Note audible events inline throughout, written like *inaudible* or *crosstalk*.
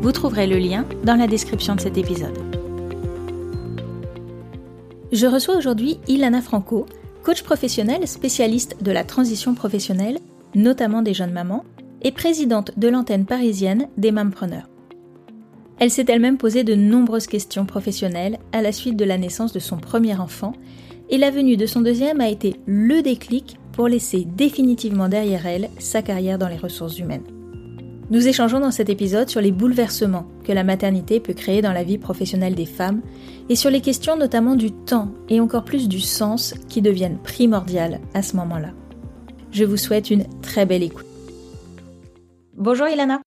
Vous trouverez le lien dans la description de cet épisode. Je reçois aujourd'hui Ilana Franco, coach professionnel spécialiste de la transition professionnelle, notamment des jeunes mamans, et présidente de l'antenne parisienne des Mampreneurs. Elle s'est elle-même posé de nombreuses questions professionnelles à la suite de la naissance de son premier enfant, et la venue de son deuxième a été le déclic pour laisser définitivement derrière elle sa carrière dans les ressources humaines. Nous échangeons dans cet épisode sur les bouleversements que la maternité peut créer dans la vie professionnelle des femmes et sur les questions notamment du temps et encore plus du sens qui deviennent primordiales à ce moment-là. Je vous souhaite une très belle écoute. Bonjour Ilana.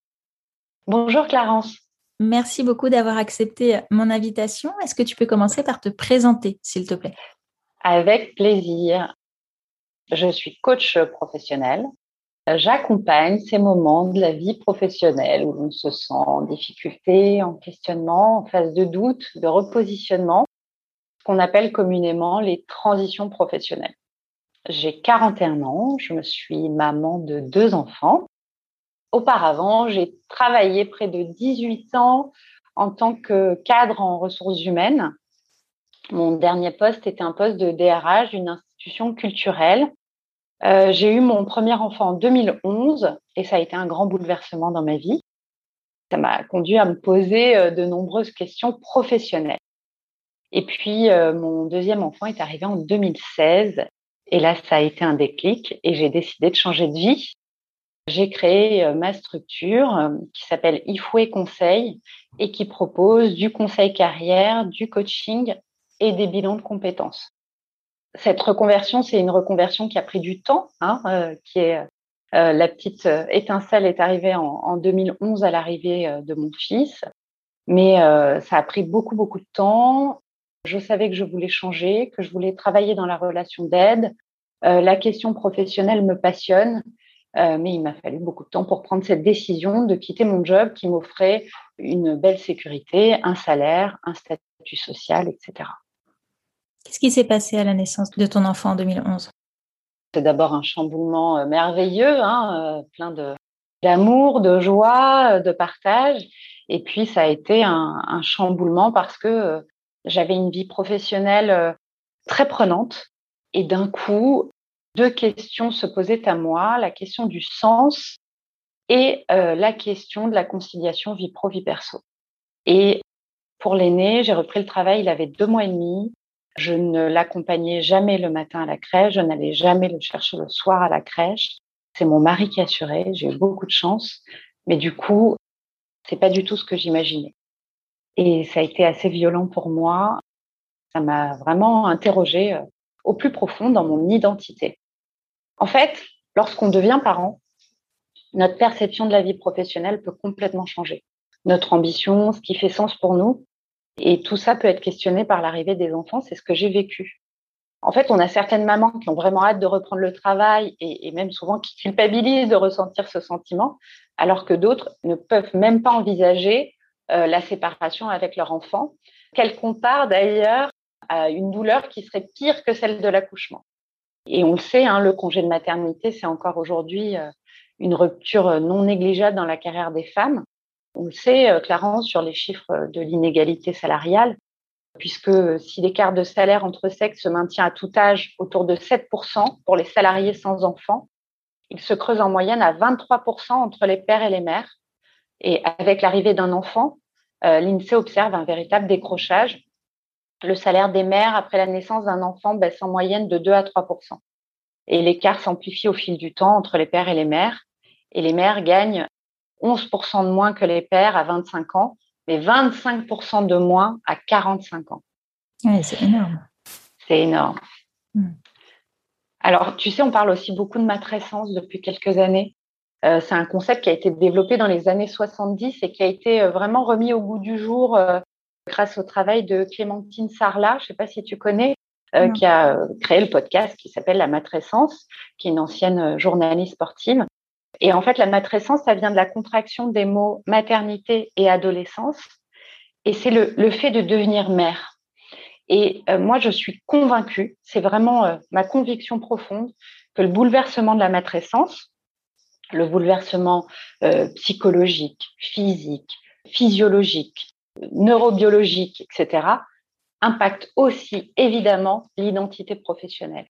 Bonjour Clarence. Merci beaucoup d'avoir accepté mon invitation. Est-ce que tu peux commencer par te présenter, s'il te plaît? Avec plaisir. Je suis coach professionnel J'accompagne ces moments de la vie professionnelle où l'on se sent en difficulté, en questionnement, en phase de doute, de repositionnement, ce qu'on appelle communément les transitions professionnelles. J'ai 41 ans, je me suis maman de deux enfants. Auparavant, j'ai travaillé près de 18 ans en tant que cadre en ressources humaines. Mon dernier poste était un poste de DRH d'une institution culturelle euh, j'ai eu mon premier enfant en 2011 et ça a été un grand bouleversement dans ma vie. Ça m'a conduit à me poser euh, de nombreuses questions professionnelles. Et puis, euh, mon deuxième enfant est arrivé en 2016 et là, ça a été un déclic et j'ai décidé de changer de vie. J'ai créé ma structure qui s'appelle Ifoué Conseil et qui propose du conseil carrière, du coaching et des bilans de compétences cette reconversion, c'est une reconversion qui a pris du temps, hein, euh, qui est euh, la petite euh, étincelle est arrivée en, en 2011 à l'arrivée de mon fils, mais ça a pris beaucoup beaucoup de temps. Je savais que je voulais changer, que je voulais travailler dans la relation d'aide. la question professionnelle me passionne, mais il m'a fallu beaucoup de temps pour prendre cette décision de quitter mon job qui m'offrait une belle sécurité, un salaire, un statut social, etc. Qu'est-ce qui s'est passé à la naissance de ton enfant en 2011 C'est d'abord un chamboulement euh, merveilleux, hein, euh, plein d'amour, de joie, euh, de partage. Et puis ça a été un, chamboulement parce que j'avais une vie professionnelle très prenante et d'un coup, deux questions se posaient à moi, la question du sens et la question de la conciliation vie pro vie perso. Et pour l'aîné, j'ai repris le travail, il avait deux mois et demi. Je ne l'accompagnais jamais le matin à la crèche, je n'allais jamais le chercher le soir à la crèche. C'est mon mari qui assurait, j'ai eu beaucoup de chance, mais du coup, c'est pas du tout ce que j'imaginais. Et ça a été assez violent pour moi. Ça m'a vraiment interrogée euh, au plus profond dans mon identité. En fait, lorsqu'on devient parent, notre perception de la vie professionnelle peut complètement changer. Notre ambition, ce qui fait sens pour nous, et tout ça peut être questionné par l'arrivée des enfants, c'est ce que j'ai vécu. En fait, on a certaines mamans qui ont vraiment hâte de reprendre le travail et, même souvent qui culpabilisent de ressentir ce sentiment, alors que d'autres ne peuvent même pas envisager euh, la séparation avec leur enfant, qu'elles comparent d'ailleurs à une douleur qui serait pire que celle de l'accouchement. Et on le sait, hein, le congé de maternité, c'est encore aujourd'hui euh, une rupture non négligeable dans la carrière des femmes. On le sait, euh, Clarence, sur les chiffres de l'inégalité salariale, puisque si l'écart de salaire entre sexes se maintient à tout âge autour de 7% pour les salariés sans enfants, il se creuse en moyenne à 23% entre les pères et les mères. Et avec l'arrivée d'un enfant, euh, l'INSEE observe un véritable décrochage. Le salaire des mères après la naissance d'un enfant baisse en moyenne de 2 à 3%. Et l'écart s'amplifie au fil du temps entre les pères et les mères. Et les mères gagnent 11% de moins que les pères à 25 ans, mais 25% de moins à 45 ans. Oui, c'est énorme. C'est énorme. Hmm. Alors, tu sais, on parle aussi beaucoup de matrescence depuis quelques années. Euh, c'est un concept qui a été développé dans les années 70 et qui a été euh, vraiment remis au goût du jour euh, grâce au travail de Clémentine Sarlat, je ne sais pas si tu connais, qui a créé le podcast qui s'appelle La Matrescence, qui est une ancienne journaliste sportive. Et en fait, la matrescence, ça vient de la contraction des mots maternité et adolescence. Et c'est le, fait de devenir mère. Et moi, je suis convaincue, c'est vraiment ma conviction profonde, que le bouleversement de la matrescence, le bouleversement euh, psychologique, physique, physiologique, neurobiologique, etc., impacte aussi évidemment l'identité professionnelle.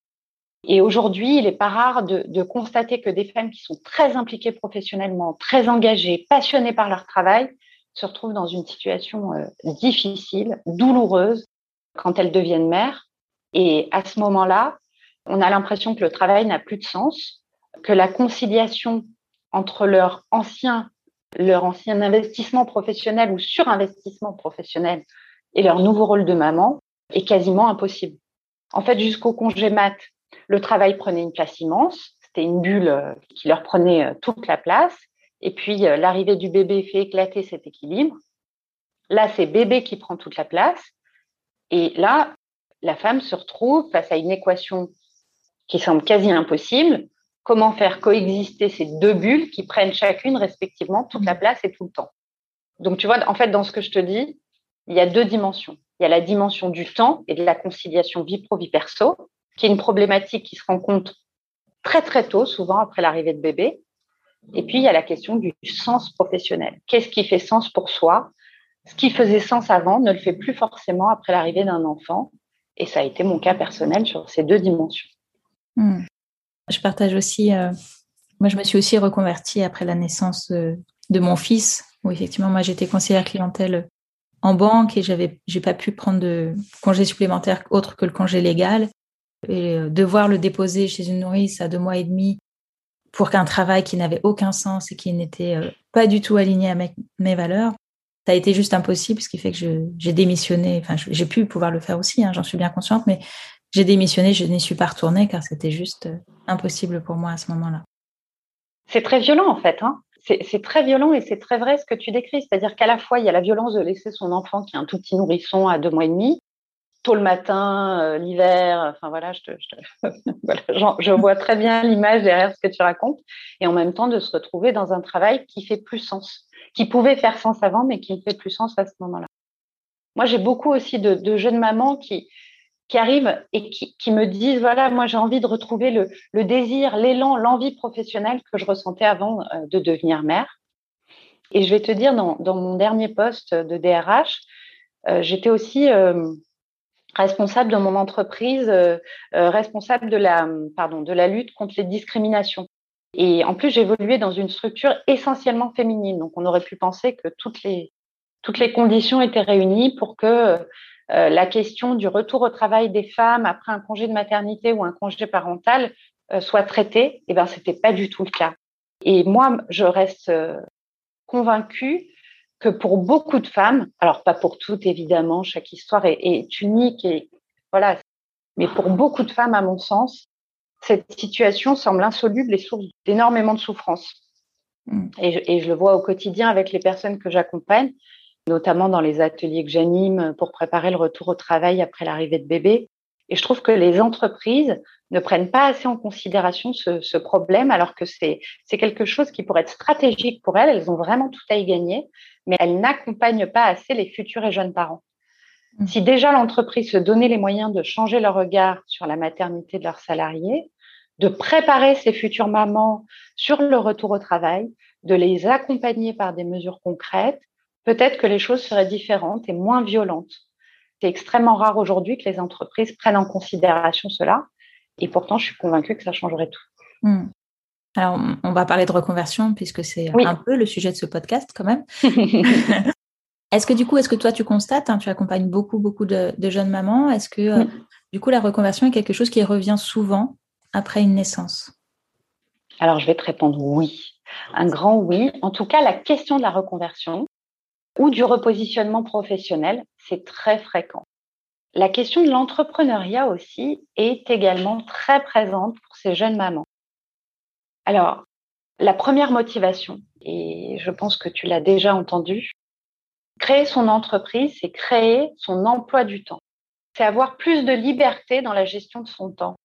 Et aujourd'hui, il n'est pas rare de, constater que des femmes qui sont très impliquées professionnellement, très engagées, passionnées par leur travail, se retrouvent dans une situation euh, difficile, douloureuse, quand elles deviennent mères. Et à ce moment-là, on a l'impression que le travail n'a plus de sens, que la conciliation entre leur ancien, leur ancien investissement professionnel ou surinvestissement professionnel et leur nouveau rôle de maman est quasiment impossible. En fait, jusqu'au congé mat, le travail prenait une place immense. C'était une bulle euh, qui leur prenait euh, toute la place. Et puis, euh, l'arrivée du bébé fait éclater cet équilibre. Là, c'est bébé qui prend toute la place. Et là, la femme se retrouve face à une équation qui semble quasi impossible comment faire coexister ces deux bulles qui prennent chacune respectivement toute la place et tout le temps? Donc, tu vois, en fait, dans ce que je te dis, il y a deux dimensions. Il y a la dimension du temps et de la conciliation vie pro-vie perso, qui est une problématique qui se rencontre très, très tôt, souvent après l'arrivée de bébé. Et puis, il y a la question du sens professionnel. Qu'est-ce qui fait sens pour soi? Ce qui faisait sens avant ne le fait plus forcément après l'arrivée d'un enfant. Et ça a été mon cas personnel sur ces deux dimensions. Mmh. Je partage aussi, euh, moi je me suis aussi reconvertie après la naissance euh, de mon fils, où effectivement moi j'étais conseillère clientèle en banque et j'avais j'ai pas pu prendre de congé supplémentaire autre que le congé légal et euh, devoir le déposer chez une nourrice à deux mois et demi pour qu'un travail qui n'avait aucun sens et qui n'était pas du tout aligné à mes, valeurs, ça a été juste impossible, ce qui fait que j'ai démissionné. Enfin, j'ai pu pouvoir le faire aussi, hein, j'en suis bien consciente, mais j'ai démissionné, je n'y suis pas retournée car c'était juste euh, impossible pour moi à ce moment-là. C'est très violent en fait. Hein c'est très violent et c'est très vrai ce que tu décris. C'est-à-dire qu'à la fois, il y a la violence de laisser son enfant qui est un tout petit nourrisson à deux mois et demi, tôt le matin, euh, l'hiver. Enfin voilà, je, te, *laughs* je, vois très bien l'image derrière ce que tu racontes. Et en même temps, de se retrouver dans un travail qui fait plus sens, qui pouvait faire sens avant, mais qui ne fait plus sens à ce moment-là. Moi, j'ai beaucoup aussi de, jeunes mamans qui, arrivent et qui, me disent voilà, moi j'ai envie de retrouver le, désir, l'élan, l'envie professionnelle que je ressentais avant euh, de devenir mère. Et je vais te dire, dans, mon dernier poste de DRH, euh, j'étais aussi responsable de mon entreprise, responsable de la, pardon, de la lutte contre les discriminations. Et en plus, j'évoluais dans une structure essentiellement féminine. Donc, on aurait pu penser que toutes les, toutes les conditions étaient réunies pour que euh, la question du retour au travail des femmes après un congé de maternité ou un congé parental euh, soit traitée, eh ben c'était pas du tout le cas. Et moi, je reste euh, convaincue que pour beaucoup de femmes, alors pas pour toutes évidemment, chaque histoire est, unique et voilà, mais pour beaucoup de femmes, à mon sens, cette situation semble insoluble et source d'énormément de souffrance. Mmh. et, je, le vois au quotidien avec les personnes que j'accompagne notamment dans les ateliers que j'anime pour préparer le retour au travail après l'arrivée de bébé. Et je trouve que les entreprises ne prennent pas assez en considération ce, problème, alors que c'est quelque chose qui pourrait être stratégique pour elles. Elles ont vraiment tout à y gagner, mais elles n'accompagnent pas assez les futurs et jeunes parents. Mmh. Si déjà l'entreprise se donnait les moyens de changer leur regard sur la maternité de leurs salariés, de préparer ces futures mamans sur le retour au travail, de les accompagner par des mesures concrètes, peut-être que les choses seraient différentes et moins violentes. C'est extrêmement rare aujourd'hui que les entreprises prennent en considération cela. Et pourtant, je suis convaincue que ça changerait tout. Hmm. Alors, on va parler de reconversion puisque c'est un peu le sujet de ce podcast quand même. *laughs* *laughs* est-ce que du coup, est-ce que toi tu constates, hein, tu accompagnes beaucoup, beaucoup de, jeunes mamans, est-ce que euh, du coup la reconversion est quelque chose qui revient souvent après une naissance? Alors, je vais te répondre oui. Un grand oui. En tout cas, la question de la reconversion, ou du repositionnement professionnel, c'est très fréquent. La question de l'entrepreneuriat aussi est également très présente pour ces jeunes mamans. Alors, La première motivation, et je pense que tu l'as déjà entendu, créer son entreprise, c'est créer son emploi du temps. C'est avoir plus de liberté dans la gestion de son temps.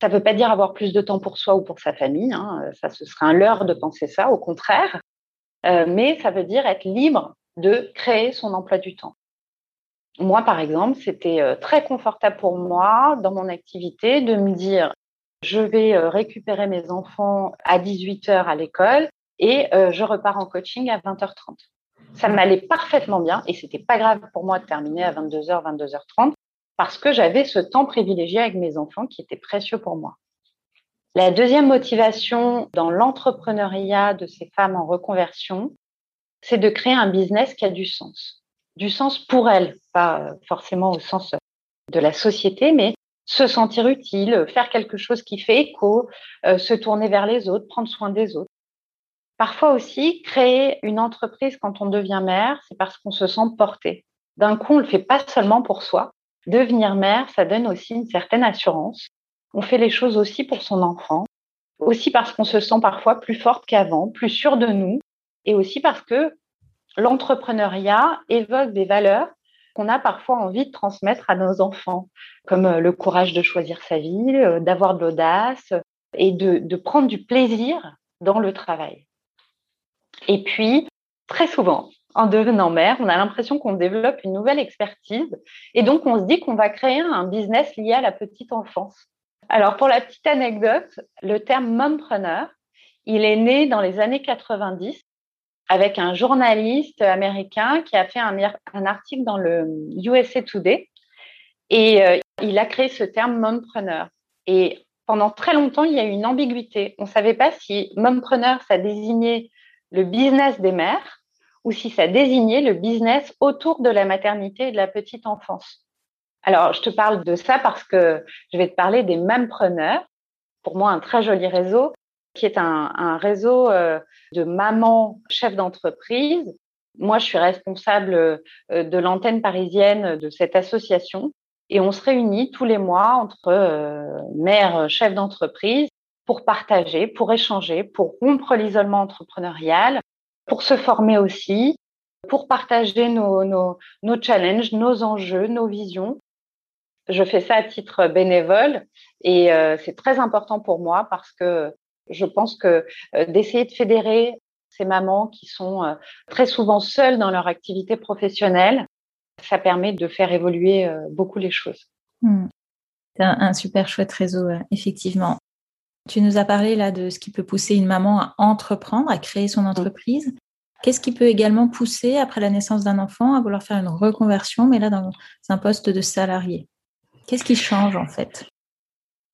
Ça ne veut pas dire avoir plus de temps pour soi ou pour sa famille, hein. ça ce serait un leurre de penser ça, au contraire, euh, mais ça veut dire être libre de créer son emploi du temps. Moi, par exemple, c'était euh, très confortable pour moi dans mon activité de me dire, je vais euh, récupérer mes enfants à 18h à l'école et je repars en coaching à 20h30. Ça m'allait parfaitement bien et c'était pas grave pour moi de terminer à 22h, 22h30 parce que j'avais ce temps privilégié avec mes enfants qui était précieux pour moi. La deuxième motivation dans l'entrepreneuriat de ces femmes en reconversion, c'est de créer un business qui a du sens. Du sens pour elles, pas forcément au sens de la société, mais se sentir utile, faire quelque chose qui fait écho, euh, se tourner vers les autres, prendre soin des autres. Parfois aussi, créer une entreprise quand on devient mère, c'est parce qu'on se sent porté. D'un coup, on ne le fait pas seulement pour soi, Devenir mère, ça donne aussi une certaine assurance. On fait les choses aussi pour son enfant, aussi parce qu'on se sent parfois plus forte qu'avant, plus sûre de nous, et aussi parce que l'entrepreneuriat évoque des valeurs qu'on a parfois envie de transmettre à nos enfants, comme euh, le courage de choisir sa vie, euh, d'avoir de l'audace et de, de prendre du plaisir dans le travail. Et puis, très souvent, en devenant mère, on a l'impression qu'on développe une nouvelle expertise et donc on se dit qu'on va créer un business lié à la petite enfance. Alors pour la petite anecdote, le terme mompreneur, il est né dans les années 90 avec un journaliste américain qui a fait un, article dans le USA Today et euh, il a créé ce terme mompreneur. Et pendant très longtemps, il y a eu une ambiguïté. On ne savait pas si mompreneur, ça désignait le business des mères ou si ça désignait le business autour de la maternité et de la petite enfance. Alors, je te parle de ça parce que je vais te parler des preneurs. pour moi un très joli réseau, qui est un, réseau euh, de mamans chefs d'entreprise. Moi, je suis responsable euh, de l'antenne parisienne de cette association et on se réunit tous les mois entre euh, mères chefs d'entreprise pour partager, pour échanger, pour rompre l'isolement entrepreneurial, pour se former aussi, pour partager nos, challenges, nos enjeux, nos visions. Je fais ça à titre bénévole et c'est très important pour moi parce que je pense que euh, d'essayer de fédérer ces mamans qui sont euh, très souvent seules dans leur activité professionnelle, ça permet de faire évoluer beaucoup les choses. Hmm. C'est un, un, super chouette réseau, effectivement. Tu nous as parlé là de ce qui peut pousser une maman à entreprendre, à créer son entreprise. Qu'est-ce qui peut également pousser, après la naissance d'un enfant, à vouloir faire une reconversion, mais là dans un poste de salarié? Qu'est-ce qui change en fait?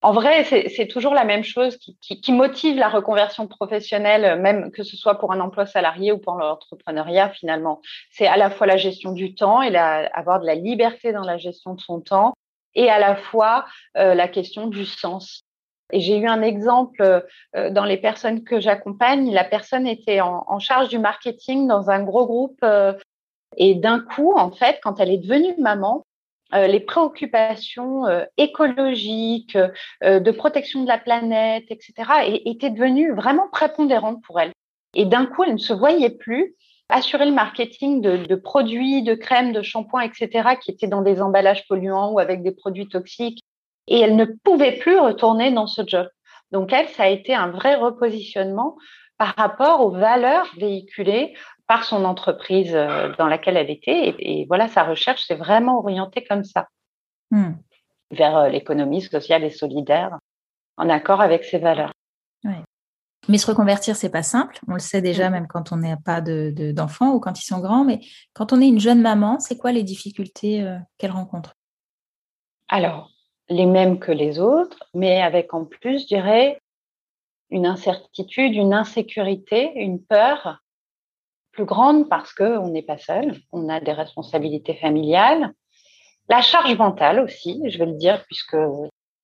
En vrai, c'est toujours la même chose qui, motive la reconversion professionnelle, même que ce soit pour un emploi salarié ou pour l'entrepreneuriat finalement. C'est à la fois la gestion du temps et avoir de la liberté dans la gestion de son temps, et à la fois euh, la question du sens. Et j'ai eu un exemple euh, dans les personnes que j'accompagne. La personne était en, charge du marketing dans un gros groupe euh, et d'un coup, en fait, quand elle est devenue maman, euh, les préoccupations écologiques, de protection de la planète, etc., étaient devenues vraiment prépondérantes pour elle. Et d'un coup, elle ne se voyait plus assurer le marketing de, de produits, de crèmes, de shampoings, etc., qui étaient dans des emballages polluants ou avec des produits toxiques et elle ne pouvait plus retourner dans ce job. Donc elle, ça a été un vrai repositionnement par rapport aux valeurs véhiculées par son entreprise euh, dans laquelle elle était. Et, voilà, sa recherche s'est vraiment orientée comme ça, hmm. vers euh, l'économie sociale et solidaire, en accord avec ses valeurs. Mais se reconvertir, c'est pas simple. On le sait déjà, même quand on n'a pas d'enfants ou quand ils sont grands. Mais quand on est une jeune maman, c'est quoi les difficultés euh, qu'elle rencontre? Alors, les mêmes que les autres, mais avec en plus, je dirais, une incertitude, une insécurité, une peur plus grande parce qu'on n'est pas seul, on a des responsabilités familiales, la charge mentale aussi, je vais le dire, puisque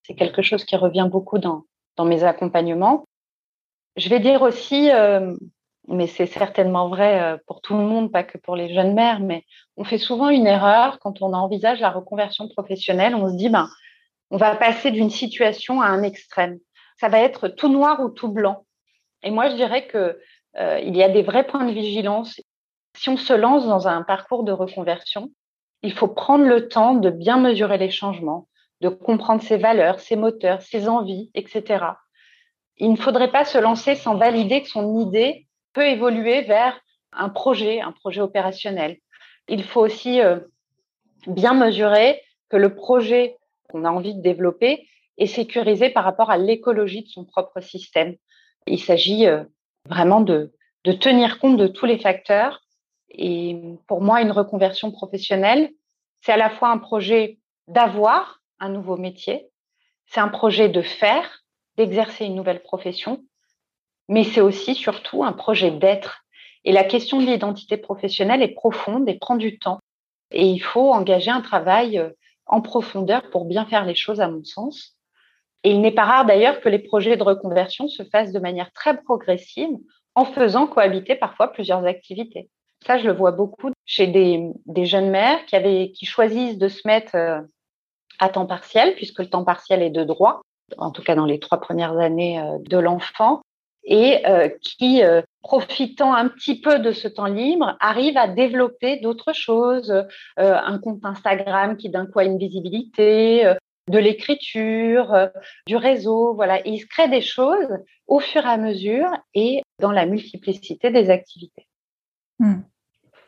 c'est quelque chose qui revient beaucoup dans, dans mes accompagnements. Je vais dire aussi, euh, mais c'est certainement vrai euh, pour tout le monde, pas que pour les jeunes mères, mais on fait souvent une erreur quand on envisage la reconversion professionnelle. On se dit, ben, on va passer d'une situation à un extrême. Ça va être tout noir ou tout blanc. Et moi, je dirais que euh, il y a des vrais points de vigilance. Si on se lance dans un parcours de reconversion, il faut prendre le temps de bien mesurer les changements, de comprendre ses valeurs, ses moteurs, ses envies, etc. Il ne faudrait pas se lancer sans valider que son idée peut évoluer vers un projet, un projet opérationnel. Il faut aussi euh, bien mesurer que le projet qu'on a envie de développer est sécurisé par rapport à l'écologie de son propre système. Il s'agit euh, vraiment de, de tenir compte de tous les facteurs. Et pour moi, une reconversion professionnelle, c'est à la fois un projet d'avoir un nouveau métier, c'est un projet de faire, d'exercer une nouvelle profession, mais c'est aussi surtout un projet d'être. Et la question de l'identité professionnelle est profonde et prend du temps. Et il faut engager un travail euh, en profondeur pour bien faire les choses, à mon sens. Et il n'est pas rare d'ailleurs que les projets de reconversion se fassent de manière très progressive en faisant cohabiter parfois plusieurs activités. Ça, je le vois beaucoup chez des, jeunes mères qui, avaient, qui choisissent de se mettre euh, à temps partiel, puisque le temps partiel est de droit, en tout cas dans les trois premières années euh, de l'enfant, et euh, qui, profitant un petit peu de ce temps libre, arrivent à développer d'autres choses, un compte Instagram qui d'un coup a une visibilité, de l'écriture, euh, du réseau, voilà. il se crée des choses au fur et à mesure et dans la multiplicité des activités. Hmm.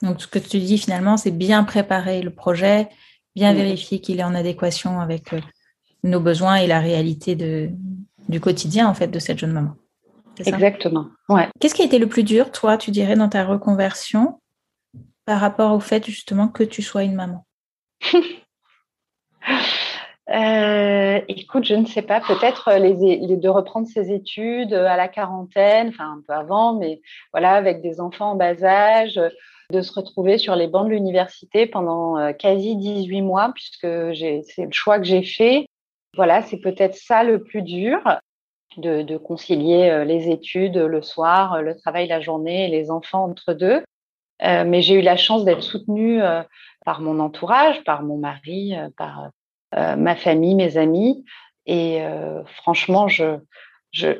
Donc, ce que tu dis finalement, c'est bien préparer le projet, bien vérifier qu'il est en adéquation avec euh, nos besoins et la réalité de, du quotidien en fait de cette jeune maman. Exactement. Ouais. Qu'est-ce qui a été le plus dur, toi, tu dirais, dans ta reconversion par rapport au fait justement que tu sois une maman? *laughs* Euh, écoute, je ne sais pas, peut-être euh, de reprendre ses études euh, à la quarantaine, enfin un peu avant, mais voilà, avec des enfants en bas âge, de se retrouver sur les bancs de l'université pendant quasi 18 mois, puisque c'est le choix que j'ai fait. Voilà, c'est peut-être ça le plus dur, de, concilier les études le soir, le travail la journée les enfants entre deux. mais j'ai eu la chance d'être soutenue par mon entourage, par mon mari, par ma famille, mes amis. Et euh, franchement, je,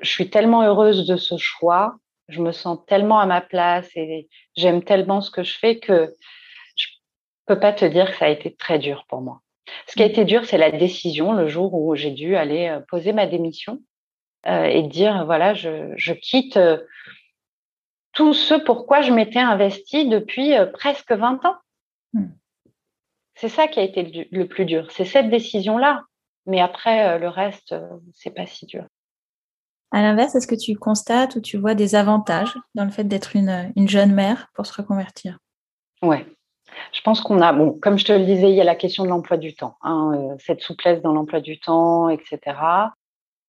suis tellement heureuse de ce choix. Je me sens tellement à ma place et j'aime tellement ce que je fais que je peux pas te dire que ça a été très dur pour moi. Ce qui a été dur, c'est la décision le jour où j'ai dû aller euh, poser ma démission et dire voilà, je, je quitte tout ce pourquoi je m'étais investie depuis presque 20 ans. Hmm. C'est ça qui a été le plus dur, c'est cette décision-là. Mais après, euh, le reste, euh, c'est pas si dur. À l'inverse, est-ce que tu constates ou tu vois des avantages dans le fait d'être une, jeune mère pour se reconvertir? Ouais. Je pense qu'on a, bon, comme je te le disais, il y a la question de l'emploi du temps, hein, euh, cette souplesse dans l'emploi du temps, etc.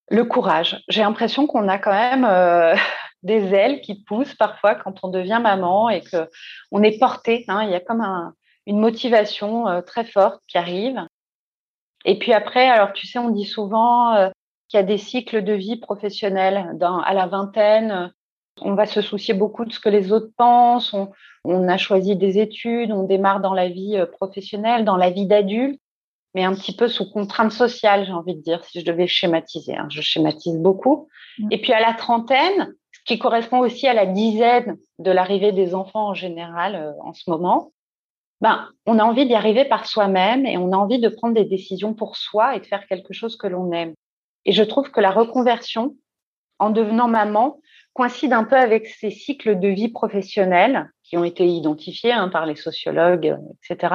Le courage. J'ai l'impression qu'on a quand même *laughs* des ailes qui poussent parfois quand on devient maman et que on est porté. Hein, il y a comme un, une motivation euh, très forte qui arrive. Et puis après, alors tu sais, on dit souvent euh, qu'il y a des cycles de vie professionnels. Dans, à la vingtaine, on va se soucier beaucoup de ce que les autres pensent. On, on a choisi des études, on démarre dans la vie euh, professionnelle, dans la vie d'adulte, mais un petit peu sous contrainte sociale, j'ai envie de dire, si je devais schématiser. Hein. Je schématise beaucoup. Mmh. Et puis à la trentaine, ce qui correspond aussi à la dizaine de l'arrivée des enfants en général en ce moment, ben, on a envie d'y arriver par soi-même et on a envie de prendre des décisions pour soi et de faire quelque chose que l'on aime. Et je trouve que la reconversion, en devenant maman, coïncide un peu avec ces cycles de vie professionnelle qui ont été identifiés hein, par les sociologues, etc.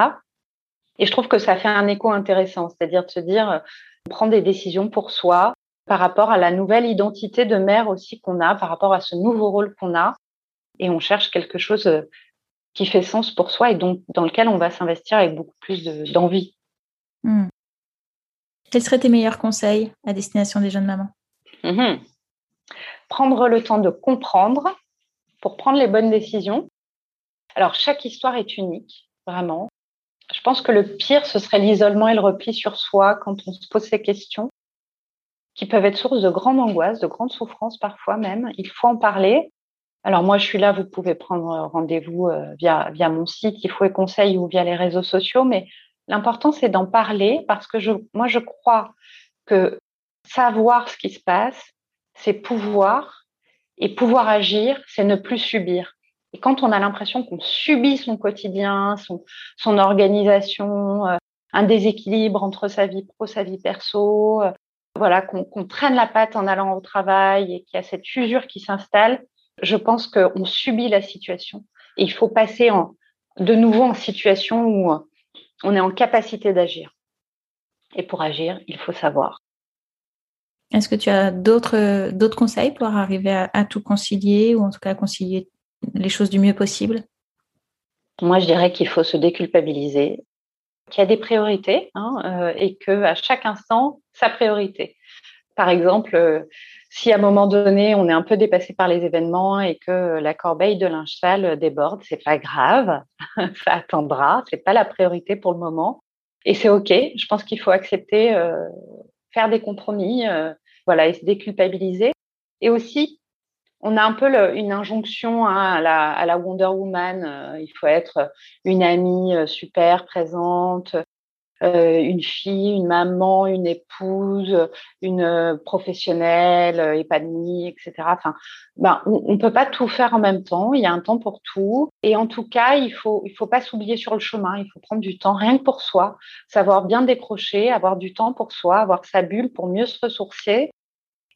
Et je trouve que ça fait un écho intéressant, c'est-à-dire de se dire, prendre des décisions pour soi par rapport à la nouvelle identité de mère aussi qu'on a, par rapport à ce nouveau rôle qu'on a. Et on cherche quelque chose qui fait sens pour soi et donc dans lequel on va s'investir avec beaucoup plus d'envie. Hmm. Quels seraient tes meilleurs conseils à destination des jeunes mamans? Mhm. Prendre le temps de comprendre pour prendre les bonnes décisions. Alors, chaque histoire est unique, vraiment. Je pense que le pire, ce serait l'isolement et le repli sur soi quand on se pose ces questions, qui peuvent être source de grande angoisse, de grande souffrance parfois même. Il faut en parler. Alors moi, je suis là, vous pouvez prendre rendez-vous euh, via, via mon site, il faut et conseils ou via les réseaux sociaux, mais l'important, c'est d'en parler parce que je, moi, je crois que savoir ce qui se passe, c'est pouvoir Et pouvoir agir, c'est ne plus subir. Et quand on a l'impression qu'on subit son quotidien, son, son organisation, euh, un déséquilibre entre sa vie pro, sa vie perso, euh, voilà, qu'on traîne la patte en allant au travail et qu'il y a cette usure qui s'installe, je pense qu'on subit la situation. Et il faut passer en, de nouveau en situation où on est en capacité d'agir. Et pour agir, il faut savoir. Est-ce que tu as d'autres d'autres conseils pour arriver à, tout concilier ou en tout cas concilier les choses du mieux possible? Moi, je dirais qu'il faut se déculpabiliser, qu'il y a des priorités hein, euh, et que à chaque instant, sa priorité. Par exemple, euh, si à un moment donné on est un peu dépassé par les événements et que la corbeille de linge sale déborde, c'est pas grave, *laughs* ça attendra, c'est pas la priorité pour le moment et c'est ok. Je pense qu'il faut accepter, euh, faire des compromis, voilà, et se déculpabiliser. Et aussi on a un peu une injonction hein, à, la, Wonder Woman. Euh, il faut être une amie euh, super présente, euh, une fille, une maman, une épouse, une professionnelle épanouie, etc. Enfin, ben, on ne peut pas tout faire en même temps. Il y a un temps pour tout. Et en tout cas, il faut, il faut pas s'oublier sur le chemin. Il faut prendre du temps rien que pour soi, savoir bien décrocher, avoir du temps pour soi, avoir sa bulle pour mieux se ressourcer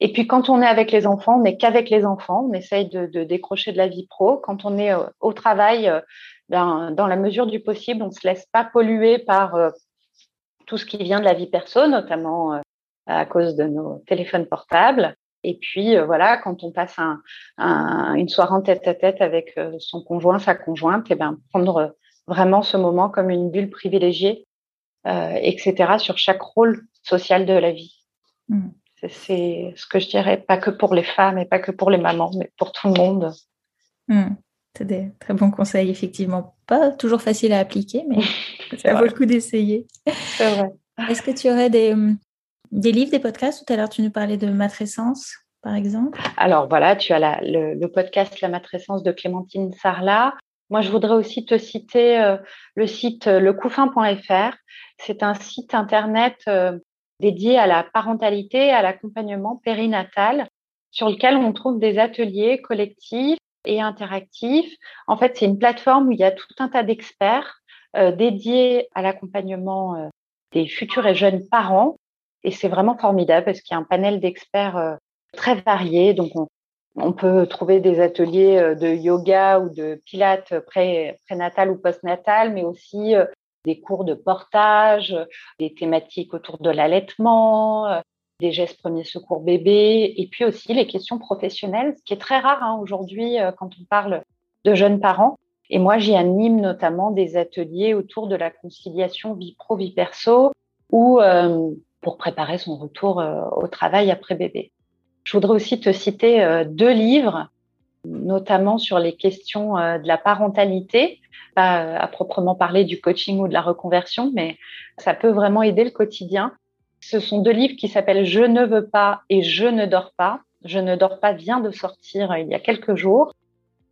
et puis quand on est avec les enfants, on n'est qu'avec les enfants, on essaye de, décrocher de la vie pro. Quand on est euh, au travail, euh, ben, dans la mesure du possible, on ne se laisse pas polluer par euh, tout ce qui vient de la vie perso, notamment à cause de nos téléphones portables. Et puis voilà, quand on passe un, un, une soirée en tête à tête avec son conjoint, sa conjointe, et eh ben prendre vraiment ce moment comme une bulle privilégiée, etc. sur chaque rôle social de la vie. Mmh. C'est ce que je dirais, pas que pour les femmes et pas que pour les mamans, mais pour tout le monde. Hmm. C'est des très bons conseils, effectivement. Pas toujours facile à appliquer, mais *laughs* ça vaut le coup d'essayer. C'est vrai. Est-ce que tu aurais des, hmm, des livres, des podcasts? Tout à l'heure, tu nous parlais de matrescence, par exemple. Alors voilà, tu as le, podcast La matrescence de Clémentine Sarlat. Moi, je voudrais aussi te citer euh, le site euh, lecouffin.fr. C'est un site internet euh, dédié à la parentalité, à l'accompagnement périnatal, sur lequel on trouve des ateliers collectifs et interactifs. En fait, c'est une plateforme où il y a tout un tas d'experts euh, dédiés à l'accompagnement euh, des futurs et jeunes parents. Et c'est vraiment formidable parce qu'il y a un panel d'experts euh, très variés. Donc, on, peut trouver des ateliers de yoga ou de pilates pré, prénatal ou postnatal, mais aussi des cours de portage, des thématiques autour de l'allaitement, des gestes premiers secours bébé, et puis aussi les questions professionnelles, ce qui est très rare hein, aujourd'hui euh, quand on parle de jeunes parents. Et moi, j'y anime notamment des ateliers autour de la conciliation vie pro, vie perso, ou euh, pour préparer son retour au travail après bébé. Je voudrais aussi te citer deux livres notamment sur les questions euh, de la parentalité, pas euh, à proprement parler du coaching ou de la reconversion, mais ça peut vraiment aider le quotidien. Ce sont deux livres qui s'appellent Je ne veux pas et Je ne dors pas. Je ne dors pas vient de sortir euh, il y a quelques jours.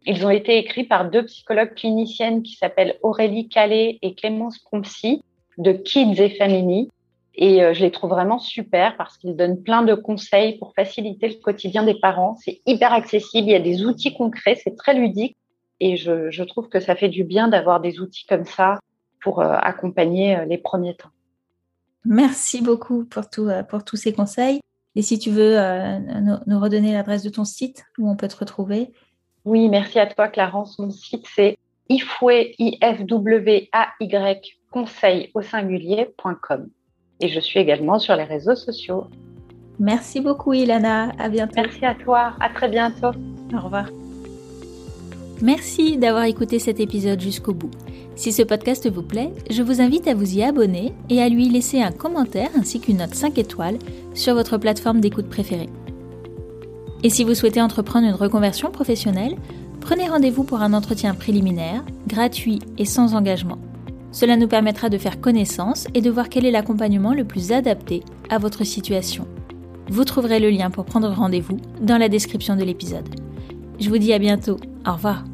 Ils ont été écrits par deux psychologues cliniciennes qui s'appellent Aurélie Calais et Clémence Pompsy de Kids et Family. Et euh, je les trouve vraiment super parce qu'ils donnent plein de conseils pour faciliter le quotidien des parents. C'est hyper accessible, il y a des outils concrets, c'est très ludique. Et je, trouve que ça fait du bien d'avoir des outils comme ça pour euh, accompagner les premiers temps. Merci beaucoup pour, tout, pour tous ces conseils. Et si tu veux nous, nous, redonner l'adresse de ton site où on peut te retrouver. Oui, merci à toi, Clarence. Mon site, c'est ifway, conseil au singulier.com et je suis également sur les réseaux sociaux. Merci beaucoup Ilana, à bientôt. Merci à toi, à très bientôt. Au revoir. Merci d'avoir écouté cet épisode jusqu'au bout. Si ce podcast vous plaît, je vous invite à vous y abonner et à lui laisser un commentaire ainsi qu'une note 5 étoiles sur votre plateforme d'écoute préférée. Et si vous souhaitez entreprendre une reconversion professionnelle, prenez rendez-vous pour un entretien préliminaire, gratuit et sans engagement. Cela nous permettra de faire connaissance et de voir quel est l'accompagnement le plus adapté à votre situation. Vous trouverez le lien pour prendre rendez-vous dans la description de l'épisode. Je vous dis à bientôt. Au revoir.